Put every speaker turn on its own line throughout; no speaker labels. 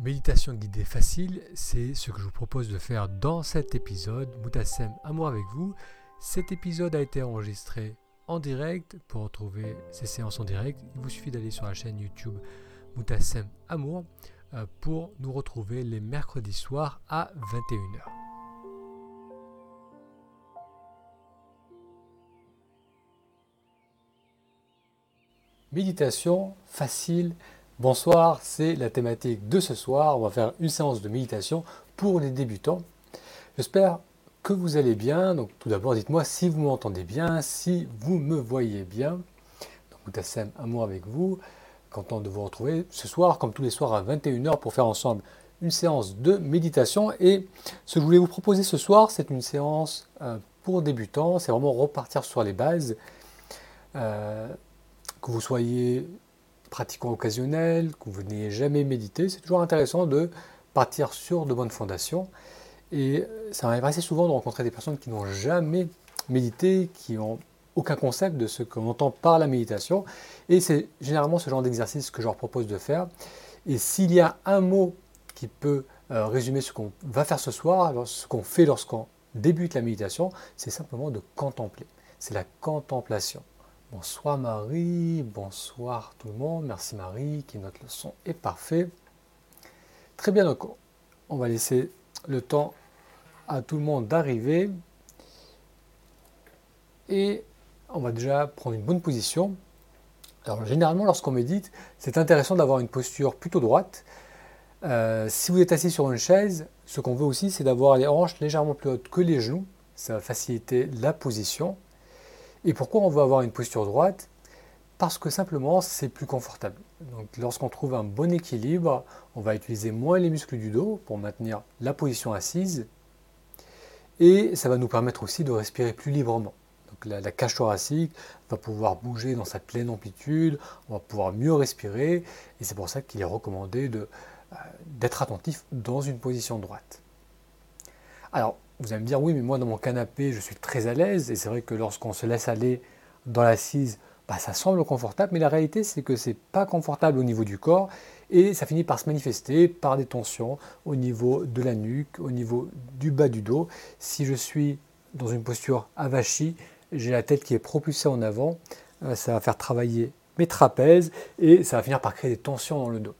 Méditation guidée facile, c'est ce que je vous propose de faire dans cet épisode. Moutassem, amour avec vous. Cet épisode a été enregistré en direct. Pour retrouver ces séances en direct, il vous suffit d'aller sur la chaîne YouTube Moutassem Amour euh, pour nous retrouver les mercredis soirs à 21h. Méditation facile Bonsoir, c'est la thématique de ce soir. On va faire une séance de méditation pour les débutants. J'espère que vous allez bien. Donc tout d'abord, dites-moi si vous m'entendez bien, si vous me voyez bien. Donc Moutassem, amour avec vous. Content de vous retrouver ce soir, comme tous les soirs à 21h, pour faire ensemble une séance de méditation. Et ce que je voulais vous proposer ce soir, c'est une séance euh, pour débutants. C'est vraiment repartir sur les bases. Euh, que vous soyez pratiquant occasionnel, que vous n'ayez jamais médité, c'est toujours intéressant de partir sur de bonnes fondations. Et ça m'arrive assez souvent de rencontrer des personnes qui n'ont jamais médité, qui n'ont aucun concept de ce qu'on entend par la méditation. Et c'est généralement ce genre d'exercice que je leur propose de faire. Et s'il y a un mot qui peut euh, résumer ce qu'on va faire ce soir, ce qu'on fait lorsqu'on débute la méditation, c'est simplement de contempler. C'est la contemplation. Bonsoir Marie, bonsoir tout le monde, merci Marie qui note le son est parfait. Très bien, donc on va laisser le temps à tout le monde d'arriver et on va déjà prendre une bonne position. Alors généralement lorsqu'on médite, c'est intéressant d'avoir une posture plutôt droite. Euh, si vous êtes assis sur une chaise, ce qu'on veut aussi c'est d'avoir les hanches légèrement plus hautes que les genoux, ça va faciliter la position. Et pourquoi on veut avoir une posture droite? Parce que simplement c'est plus confortable. Donc lorsqu'on trouve un bon équilibre, on va utiliser moins les muscles du dos pour maintenir la position assise. Et ça va nous permettre aussi de respirer plus librement. Donc la, cage thoracique va pouvoir bouger dans sa pleine amplitude, on va pouvoir mieux respirer. Et c'est pour ça qu'il est recommandé euh, d'être attentif dans une position droite. Alors, vous allez me dire, oui, mais moi dans mon canapé, je suis très à l'aise, et c'est vrai que lorsqu'on se laisse aller dans l'assise, bah, ça semble confortable, mais la réalité c'est que ce n'est pas confortable au niveau du corps, et ça finit par se manifester par des tensions au niveau de la nuque, au niveau du bas du dos. Si je suis dans une posture avachie, j'ai la tête qui est propulsée en avant, euh, ça va faire travailler mes trapèzes, et ça va finir par créer des tensions dans le dos.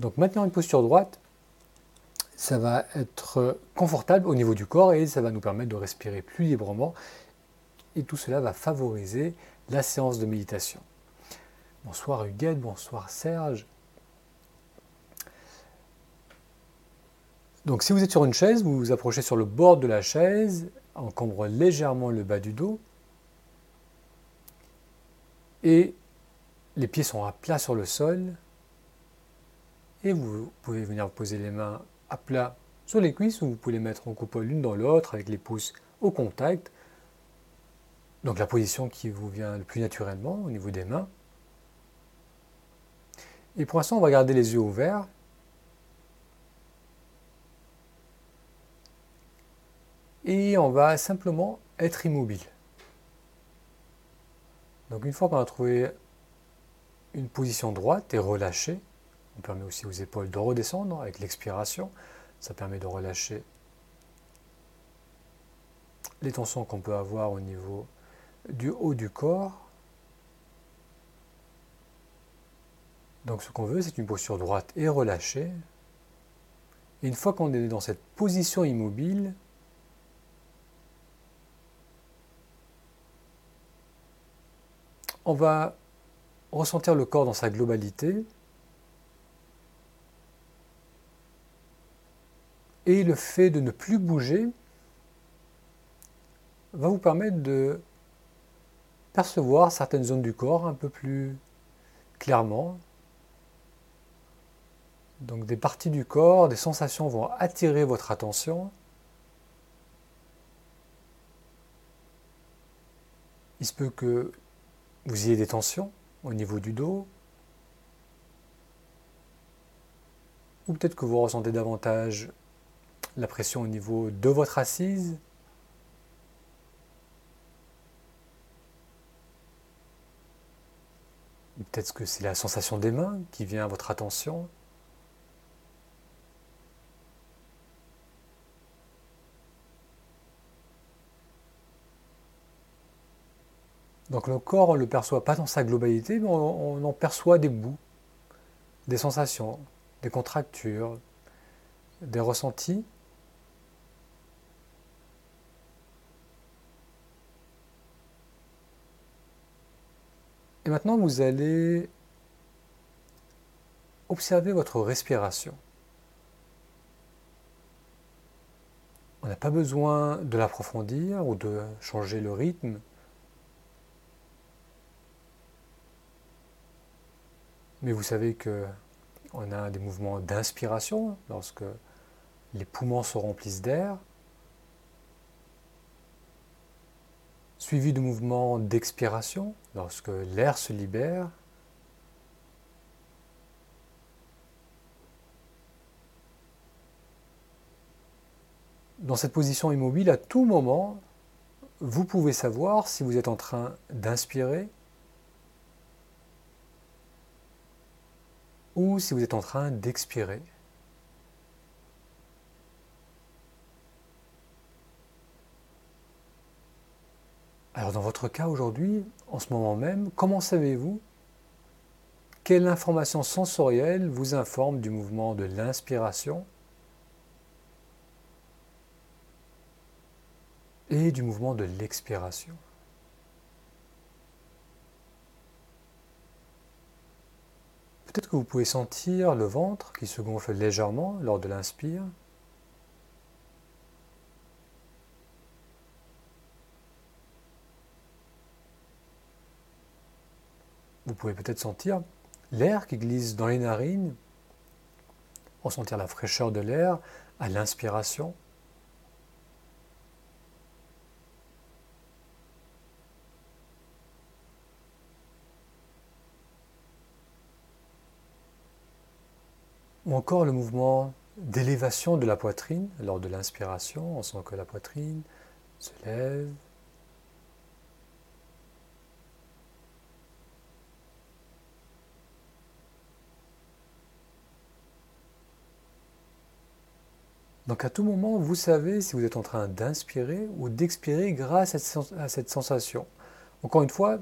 Donc maintenant une posture droite, ça va être confortable au niveau du corps et ça va nous permettre de respirer plus librement. Et tout cela va favoriser la séance de méditation. Bonsoir Huguette, bonsoir Serge. Donc si vous êtes sur une chaise, vous vous approchez sur le bord de la chaise, encombre légèrement le bas du dos. Et les pieds sont à plat sur le sol. Et vous pouvez venir poser les mains à plat sur les cuisses ou vous pouvez les mettre en coupole l'une dans l'autre avec les pouces au contact. Donc la position qui vous vient le plus naturellement au niveau des mains. Et pour l'instant, on va garder les yeux ouverts. Et on va simplement être immobile. Donc une fois qu'on a trouvé une position droite et relâchée, on permet aussi aux épaules de redescendre avec l'expiration. Ça permet de relâcher les tensions qu'on peut avoir au niveau du haut du corps. Donc ce qu'on veut, c'est une posture droite et relâchée. Une fois qu'on est dans cette position immobile, on va ressentir le corps dans sa globalité. Et le fait de ne plus bouger va vous permettre de percevoir certaines zones du corps un peu plus clairement. Donc des parties du corps, des sensations vont attirer votre attention. Il se peut que vous ayez des tensions au niveau du dos, ou peut-être que vous ressentez davantage la pression au niveau de votre assise. Peut-être que c'est la sensation des mains qui vient à votre attention. Donc le corps, on ne le perçoit pas dans sa globalité, mais on, on en perçoit des bouts, des sensations, des contractures, des ressentis. Et maintenant, vous allez observer votre respiration. On n'a pas besoin de l'approfondir ou de changer le rythme. Mais vous savez que on a des mouvements d'inspiration lorsque les poumons se remplissent d'air, suivi de mouvements d'expiration lorsque l'air se libère. Dans cette position immobile, à tout moment, vous pouvez savoir si vous êtes en train d'inspirer ou si vous êtes en train d'expirer. Dans votre cas aujourd'hui, en ce moment même, comment savez-vous quelle information sensorielle vous informe du mouvement de l'inspiration et du mouvement de l'expiration? Peut-être que vous pouvez sentir le ventre qui se gonfle légèrement lors de l'inspire. Vous pouvez peut-être sentir l'air qui glisse dans les narines, ressentir la fraîcheur de l'air à l'inspiration. ou encore le mouvement d'élévation de la poitrine lors de l'inspiration. On sent que la poitrine se lève. Donc à tout moment, vous savez si vous êtes en train d'inspirer ou d'expirer grâce à cette sensation. Encore une fois,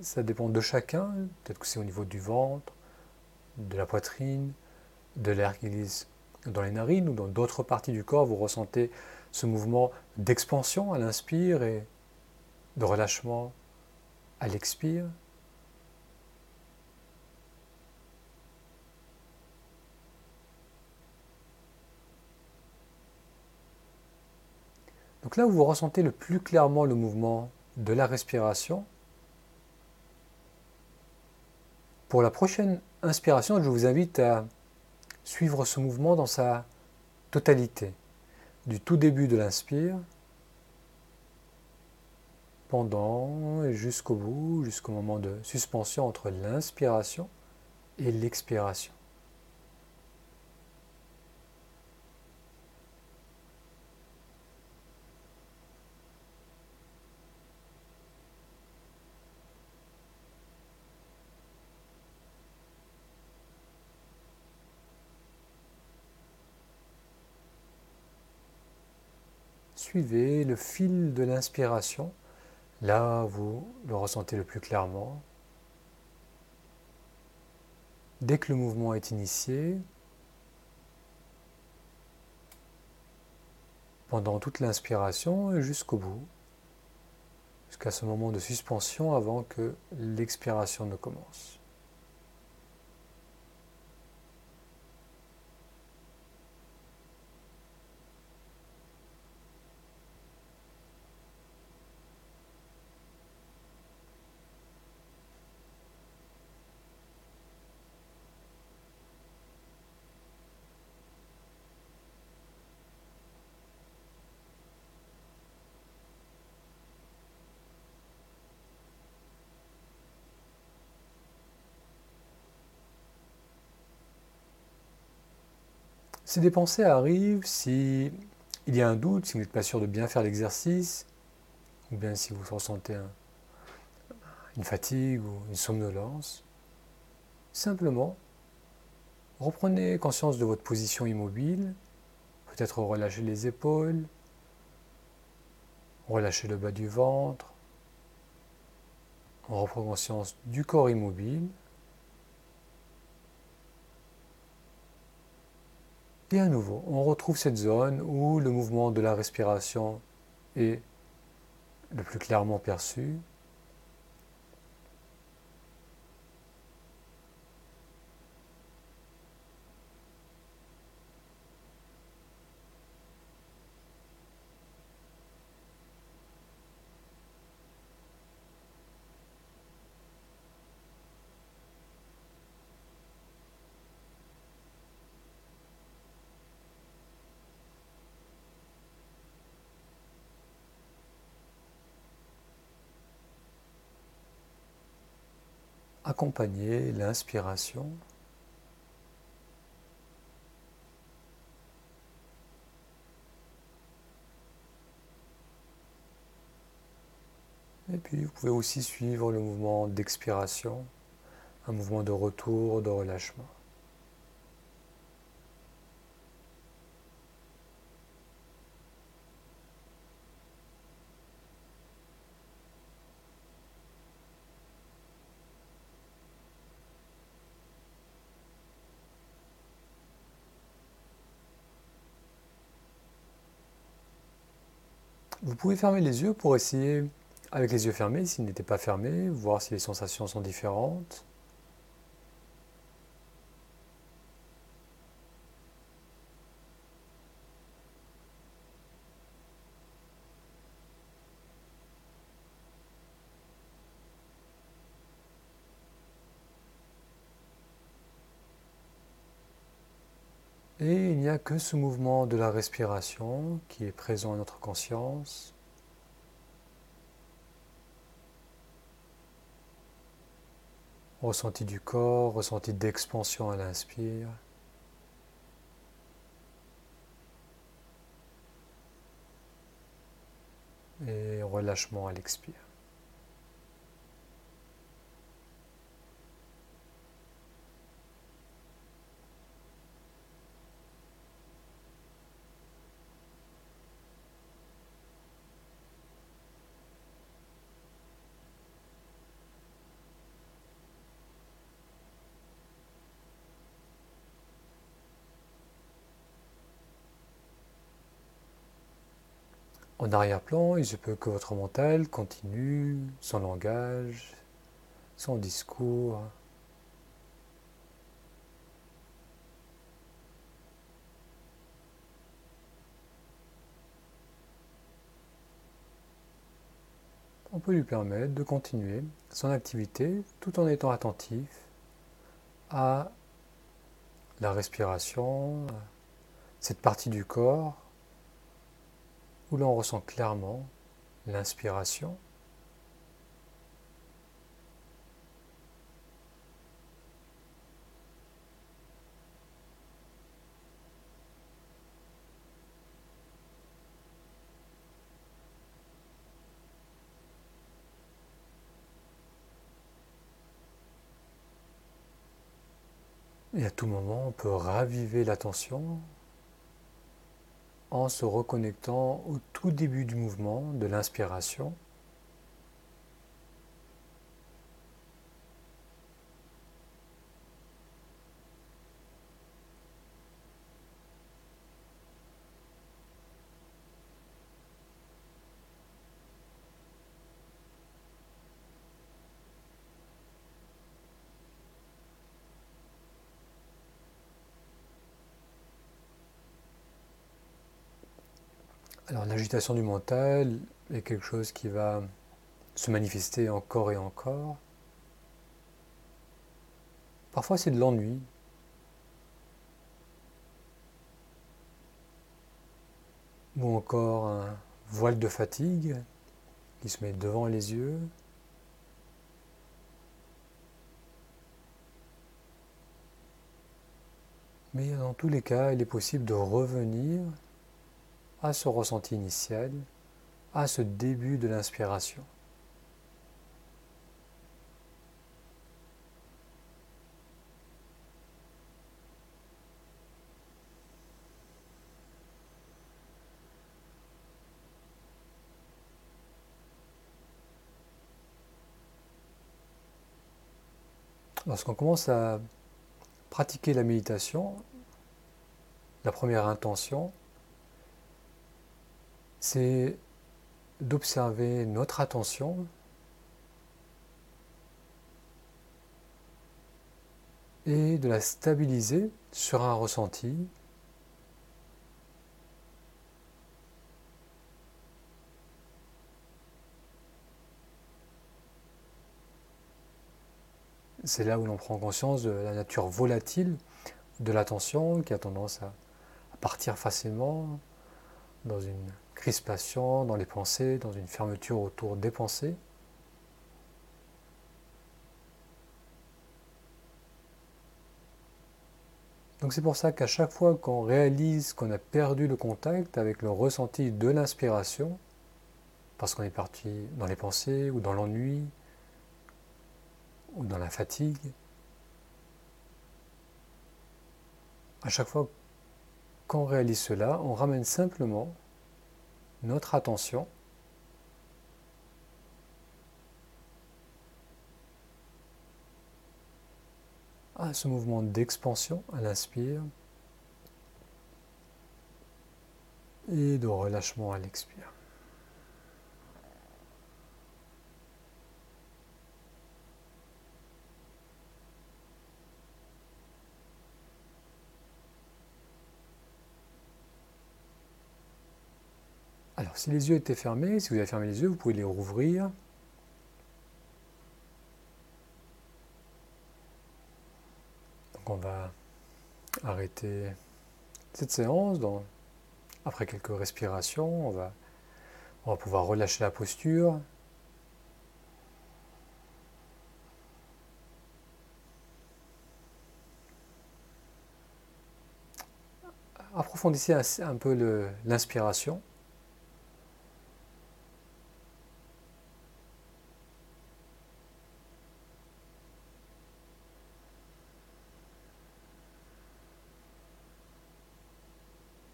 ça dépend de chacun. Peut-être que c'est au niveau du ventre, de la poitrine, de l'air qui glisse dans les narines ou dans d'autres parties du corps, vous ressentez ce mouvement d'expansion à l'inspire et de relâchement à l'expire. Donc là où vous ressentez le plus clairement le mouvement de la respiration, pour la prochaine inspiration, je vous invite à suivre ce mouvement dans sa totalité, du tout début de l'inspire, pendant et jusqu'au bout, jusqu'au moment de suspension entre l'inspiration et l'expiration. Suivez le fil de l'inspiration, là vous le ressentez le plus clairement. Dès que le mouvement est initié, pendant toute l'inspiration et jusqu'au bout, jusqu'à ce moment de suspension avant que l'expiration ne commence. Si des pensées arrivent, si il y a un doute, si vous n'êtes pas sûr de bien faire l'exercice, ou bien si vous ressentez une fatigue ou une somnolence, simplement reprenez conscience de votre position immobile, peut-être relâchez les épaules, relâchez le bas du ventre, On reprend conscience du corps immobile. Et à nouveau, on retrouve cette zone où le mouvement de la respiration est le plus clairement perçu. Accompagner l'inspiration Et puis vous pouvez aussi suivre le mouvement d'expiration, un mouvement de retour, de relâchement. Pouvez fermer les yeux pour essayer, avec les yeux fermés, s'ils n'étaient pas fermés, voir si les sensations sont différentes. Et il n'y a que ce mouvement de la respiration qui est présent à notre conscience. Ressenti du corps, ressenti d'expansion à l'inspire. Et relâchement à l'expire. En arrière-plan, il se peut que votre mental continue son langage, son discours. On peut lui permettre de continuer son activité tout en étant attentif à la respiration, cette partie du corps où l'on ressent clairement l'inspiration. Et à tout moment, on peut raviver l'attention en se reconnectant au tout début du mouvement de l'inspiration. L'agitation du mental est quelque chose qui va se manifester encore et encore. Parfois c'est de l'ennui. Ou encore un voile de fatigue qui se met devant les yeux. Mais dans tous les cas, il est possible de revenir à ce ressenti initial, à ce début de l'inspiration. lorsqu'on commence à pratiquer la méditation, la première intention, c'est d'observer notre attention et de la stabiliser sur un ressenti C'est là où l'on prend conscience de la nature volatile de l'attention qui a tendance à, partir facilement dans une crispation dans les pensées, dans une fermeture autour des pensées. Donc c'est pour ça qu'à chaque fois qu'on réalise qu'on a perdu le contact avec le ressenti de l'inspiration, parce qu'on est parti dans les pensées ou dans l'ennui, ou dans la fatigue, à chaque fois qu'on réalise cela, on ramène simplement notre attention à ce mouvement d'expansion à l'inspire et de relâchement à l'expire. Si les yeux étaient fermés, si vous avez fermé les yeux, vous pouvez les rouvrir. Donc, on va arrêter cette séance. après quelques respirations, on va, on va pouvoir relâcher la posture. Approfondissez un peu l'inspiration.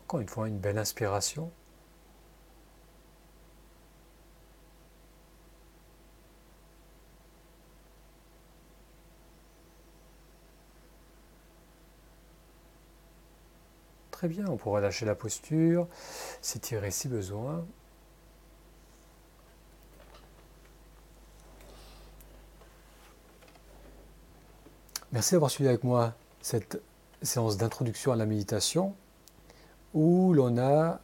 Encore une fois, une belle inspiration. Très bien, on pourra lâcher la posture, s'étirer si besoin. Merci d'avoir suivi avec moi cette séance d'introduction à la méditation où l'on a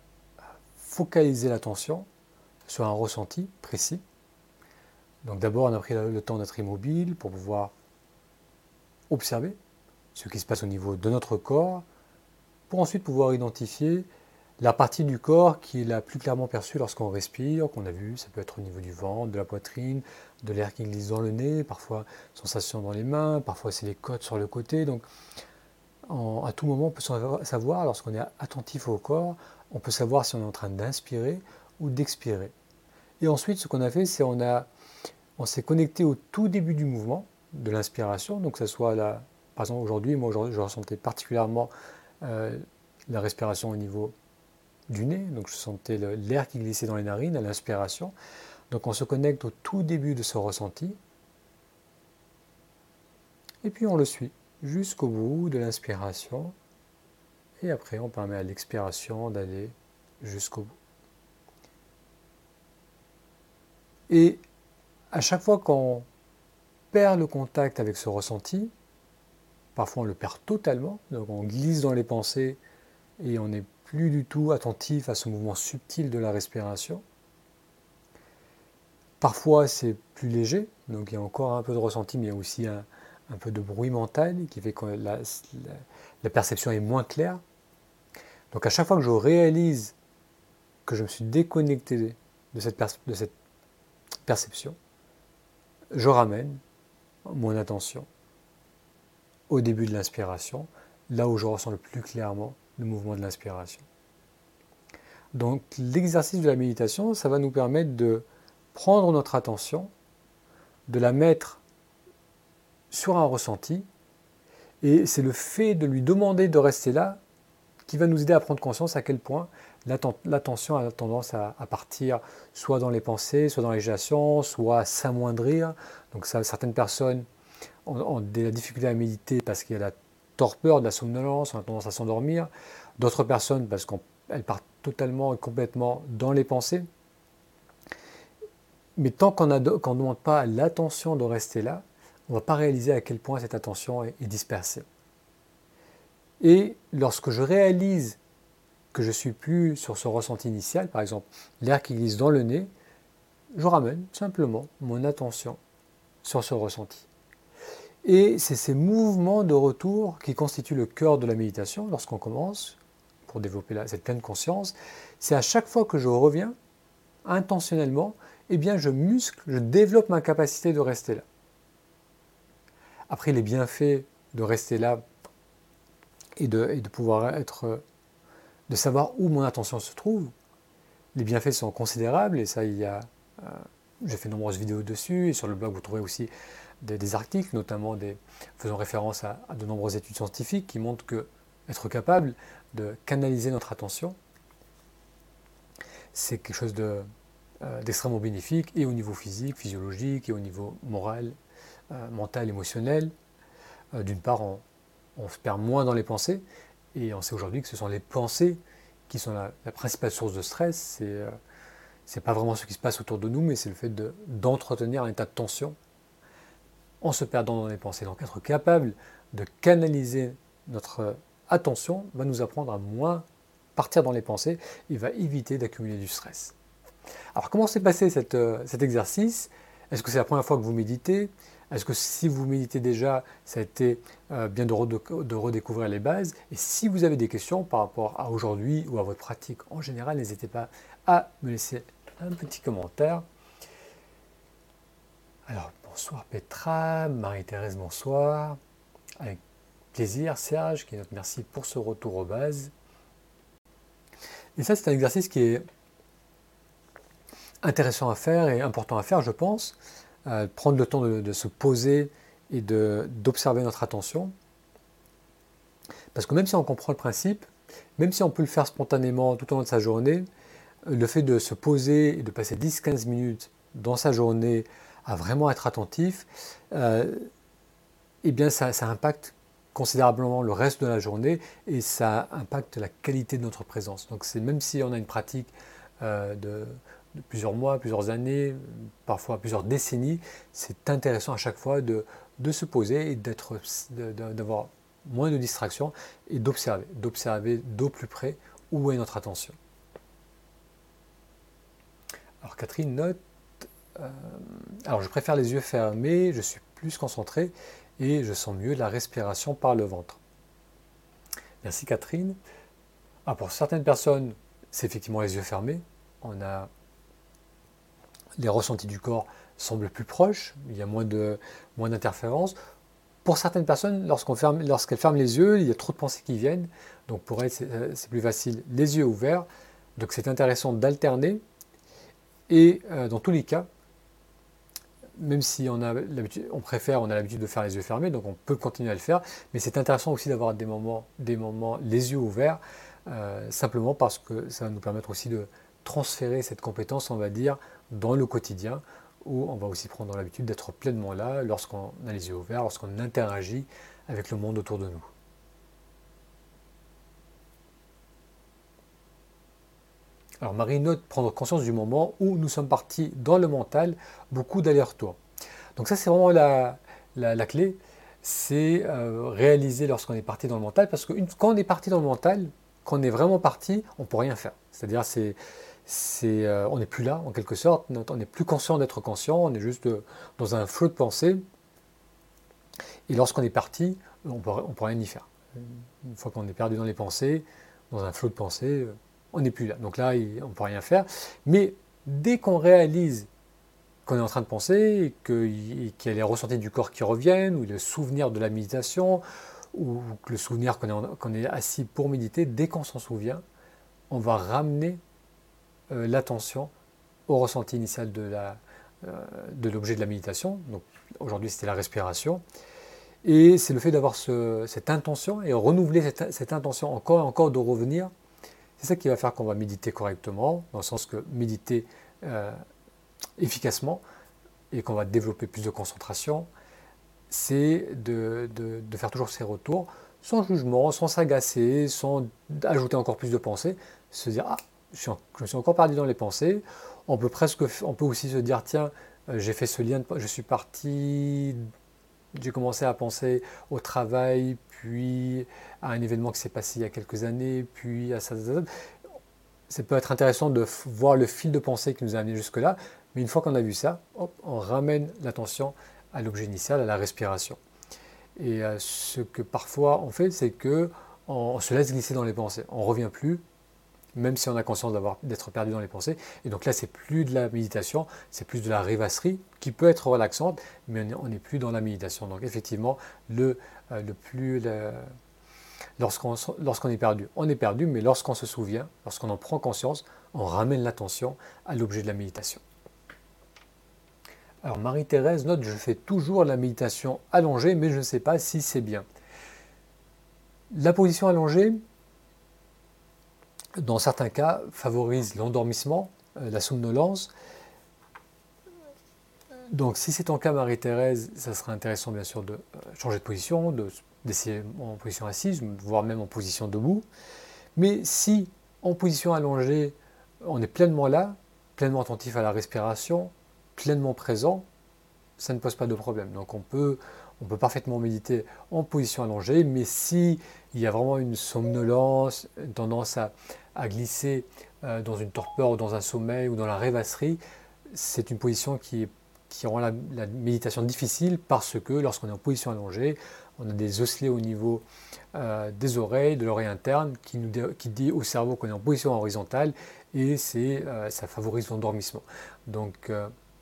focalisé l'attention sur un ressenti précis. Donc d'abord, on a pris le temps d'être immobile pour pouvoir observer ce qui se passe au niveau de notre corps, pour ensuite pouvoir identifier la partie du corps qui est la plus clairement perçue lorsqu'on respire, qu'on a vu, ça peut être au niveau du ventre, de la poitrine, de l'air qui glisse dans le nez, parfois sensation dans les mains, parfois c'est les côtes sur le côté. À tout moment, on peut savoir, lorsqu'on est attentif au corps, on peut savoir si on est en train d'inspirer ou d'expirer. Et ensuite, ce qu'on a fait, c'est on on s'est connecté au tout début du mouvement de l'inspiration, donc soit là, par exemple aujourd'hui, moi je ressentais particulièrement euh, la respiration au niveau du nez, donc je sentais l'air qui glissait dans les narines à l'inspiration. Donc on se connecte au tout début de ce ressenti, et puis on le suit jusqu'au bout de l'inspiration. Et après, on permet à l'expiration d'aller jusqu'au bout. Et à chaque fois qu'on perd le contact avec ce ressenti, parfois on le perd totalement, donc on glisse dans les pensées et on n'est plus du tout attentif à ce mouvement subtil de la respiration. Parfois c'est plus léger, donc il y a encore un peu de ressenti, mais il y a aussi un, un peu de bruit mental qui fait que la, perception est moins claire. Donc à chaque fois que je réalise que je me suis déconnecté de cette, de cette perception, je ramène mon attention au début de l'inspiration, là où je ressens le plus clairement le mouvement de l'inspiration. Donc l'exercice de la méditation, ça va nous permettre de prendre notre attention, de la mettre sur un ressenti. Et c'est le fait de lui demander de rester là qui va nous aider à prendre conscience à quel point l'attention a tendance à, partir soit dans les pensées, soit dans les gélations, soit à s'amoindrir. Donc certaines personnes ont, de la difficulté à méditer parce qu'il y a la torpeur, de la somnolence, on a tendance à s'endormir. D'autres personnes parce qu'elles partent totalement et complètement dans les pensées. Mais tant qu'on ne demande pas l'attention de rester là, on ne va pas réaliser à quel point cette attention est, dispersée. Et lorsque je réalise que je suis plus sur ce ressenti initial, par exemple l'air qui glisse dans le nez, je ramène simplement mon attention sur ce ressenti. Et c'est ces mouvements de retour qui constituent le cœur de la méditation lorsqu'on commence, pour développer cette pleine conscience. C'est à chaque fois que je reviens, intentionnellement, eh bien je muscle, je développe ma capacité de rester là. Après les bienfaits de rester là et de, pouvoir être, de savoir où mon attention se trouve, les bienfaits sont considérables. Et ça il y a, euh, j'ai fait nombreuses vidéos dessus et sur le blog vous trouverez aussi des, articles, notamment faisant référence à, de nombreuses études scientifiques qui montrent que être capable de canaliser notre attention, c'est quelque chose euh, d'extrêmement bénéfique et au niveau physique, physiologique et au niveau moral, euh, mental, émotionnel. Euh, d'une part, on, se perd moins dans les pensées et on sait aujourd'hui que ce sont les pensées qui sont la, principale source de stress. C'est c'est pas vraiment ce qui se passe autour de nous, mais c'est le fait d'entretenir un état de tension en se perdant dans les pensées. Donc être capable de canaliser notre attention va nous apprendre à moins partir dans les pensées et va éviter d'accumuler du stress. Alors comment s'est passé euh, cet exercice? Est-ce que c'est la première fois que vous méditez? Est-ce que si vous méditez déjà, ça a été euh, bien de, de, redécouvrir les bases? Et si vous avez des questions par rapport à aujourd'hui ou à votre pratique en général, n'hésitez pas à me laisser un petit commentaire. Alors Bonsoir Petra, Marie-Thérèse, bonsoir. Avec plaisir, Serge, qui est notre merci pour ce retour aux bases. Et ça, c'est un exercice qui est intéressant à faire et important à faire, je pense. Euh, prendre le temps de, se poser et d'observer notre attention. Parce que même si on comprend le principe, même si on peut le faire spontanément tout au long de sa journée, le fait de se poser et de passer 10-15 minutes dans sa journée à vraiment être attentif, euh, eh bien ça, impacte considérablement le reste de la journée et ça impacte la qualité de notre présence. Donc c'est même si on a une pratique euh, de, plusieurs mois, plusieurs années, parfois plusieurs décennies, c'est intéressant à chaque fois de, se poser et d'être, d'avoir moins de distractions et d'observer, d'observer d'au plus près où est notre attention. Alors Catherine note euh, alors je préfère les yeux fermés, je suis plus concentré et je sens mieux la respiration par le ventre. Merci Catherine. Ah, pour certaines personnes, c'est effectivement les yeux fermés. On a les ressentis du corps semblent plus proches, il y a moins d'interférences. Pour certaines personnes, lorsqu'elles ferment les yeux, il y a trop de pensées qui viennent. Donc pour elles, c'est euh, plus facile les yeux ouverts. Donc c'est intéressant d'alterner. Et euh, dans tous les cas, même si on, a préfère, on a l'habitude de faire les yeux fermés, donc on peut continuer à le faire, mais c'est intéressant aussi d'avoir des moments, des moments les yeux ouverts, euh, simplement parce que ça va nous permettre aussi de transférer cette compétence, on va dire, dans le quotidien, où on va aussi prendre l'habitude d'être pleinement là lorsqu'on a les yeux ouverts, lorsqu'on interagit avec le monde autour de nous. Alors Marie note prendre conscience du moment où nous sommes partis dans le mental, beaucoup d'aller-retour. Donc ça c'est vraiment la, clé, c'est euh, réaliser lorsqu'on est parti dans le mental, parce que quand on est parti dans le mental, quand on est vraiment parti, on ne peut rien faire. C'est-à-dire c'est, euh, on n'est plus là en quelque sorte, on n'est plus conscient d'être conscient, on est juste euh, dans un flot de pensée. Et lorsqu'on est parti, on ne peut, rien y faire. Une fois qu'on est perdu dans les pensées, dans un flot de pensée, on n'est plus là. Donc là, on ne peut rien faire. Mais dès qu'on réalise qu'on est en train de penser, qu'il y a les ressentis du corps qui reviennent, ou le souvenir de la méditation, ou le souvenir qu'on est, assis pour méditer, dès qu'on s'en souvient, on va ramener euh, l'attention au ressenti initial de, euh, l'objet de la méditation. Aujourd'hui c'était la respiration. Et c'est le fait d'avoir cette intention et renouveler cette, intention encore et encore de revenir c'est ça qui va faire qu'on va méditer correctement, dans le sens que méditer euh, efficacement et qu'on va développer plus de concentration c'est de, faire toujours ces retours sans jugement, sans s'agacer, sans ajouter encore plus de pensées, se dire ah je, suis encore perdu dans les pensées. On peut presque, on peut aussi se dire tiens euh, j'ai fait ce lien, je suis parti, j'ai commencé à penser au travail, puis à un événement qui s'est passé il y a quelques années, puis à ça, ça, ça. Ça peut être intéressant de voir le fil de pensée qui nous a amené jusque-là, mais une fois qu'on a vu ça, on ramène l'attention à l'objet initial, à la respiration. Et euh, ce que parfois on fait, c'est que on se laisse glisser dans les pensées. On ne revient plus, même si on a conscience d'être perdu dans les pensées. Et donc là, c'est plus de la méditation, c'est plus de la rêvasserie qui peut être relaxante, mais on n'est plus dans la méditation. Donc effectivement, le, euh, plus lorsqu'on est perdu, on est perdu, mais lorsqu'on se souvient, lorsqu'on en prend conscience, on ramène l'attention à l'objet de la méditation. Alors Marie-Thérèse note, je fais toujours la méditation allongée, mais je ne sais pas si c'est bien. La position allongée, dans certains cas, favorise l'endormissement, euh, la somnolence. Donc si c'est ton cas Marie-Thérèse, ça serait intéressant bien sûr de euh, changer de position, d'essayer en position assise, voire même en position debout. Mais si en position allongée, on est pleinement là, pleinement attentif à la respiration, pleinement présent, ça ne pose pas de problème. Donc on peut, on peut parfaitement méditer en position allongée, mais si il y a vraiment une somnolence, une tendance à, glisser euh, dans une torpeur ou dans un sommeil ou dans la rêvasserie, c'est une position qui, rend la, méditation difficile parce que lorsqu'on est en position allongée, on a des osselets au niveau euh, des oreilles, de l'oreille interne, qui dit au cerveau qu'on est en position horizontale et euh, ça favorise l'endormissement. Donc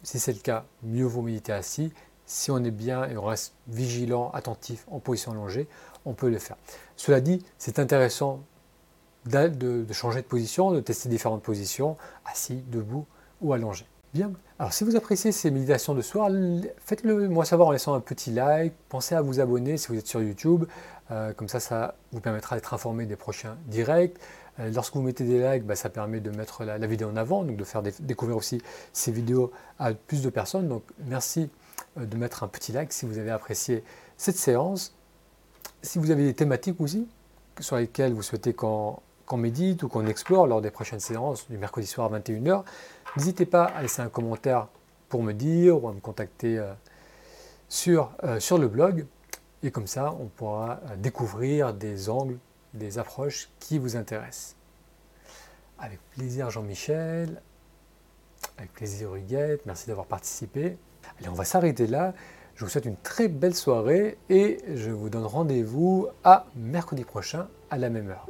si c'est le cas, mieux vaut méditer assis. Si on est bien et on reste vigilant, attentif, en position allongée, on peut le faire. Cela dit, c'est intéressant de, changer de position, de tester différentes positions, assis, debout ou allongé. Bien. Alors si vous appréciez ces méditations de soir, faites-le moi savoir en laissant un petit like. Pensez à vous abonner si vous êtes sur YouTube. Euh, comme ça, ça vous permettra d'être informé des prochains directs. Euh, lorsque vous mettez des likes, bah, ça permet de mettre la, vidéo en avant, donc de faire découvrir aussi ces vidéos à plus de personnes. Donc merci de mettre un petit like si vous avez apprécié cette séance. Si vous avez des thématiques aussi sur lesquelles vous souhaitez qu'on médite ou qu'on explore lors des prochaines séances du mercredi soir à 21h, n'hésitez pas à laisser un commentaire pour me dire ou à me contacter euh, sur, sur le blog. Et comme ça, on pourra découvrir des angles des approches qui vous intéressent. Avec plaisir Jean-Michel, avec plaisir Huguette, merci d'avoir participé. Allez, on va s'arrêter là. Je vous souhaite une très belle soirée et je vous donne rendez-vous à mercredi prochain à la même heure.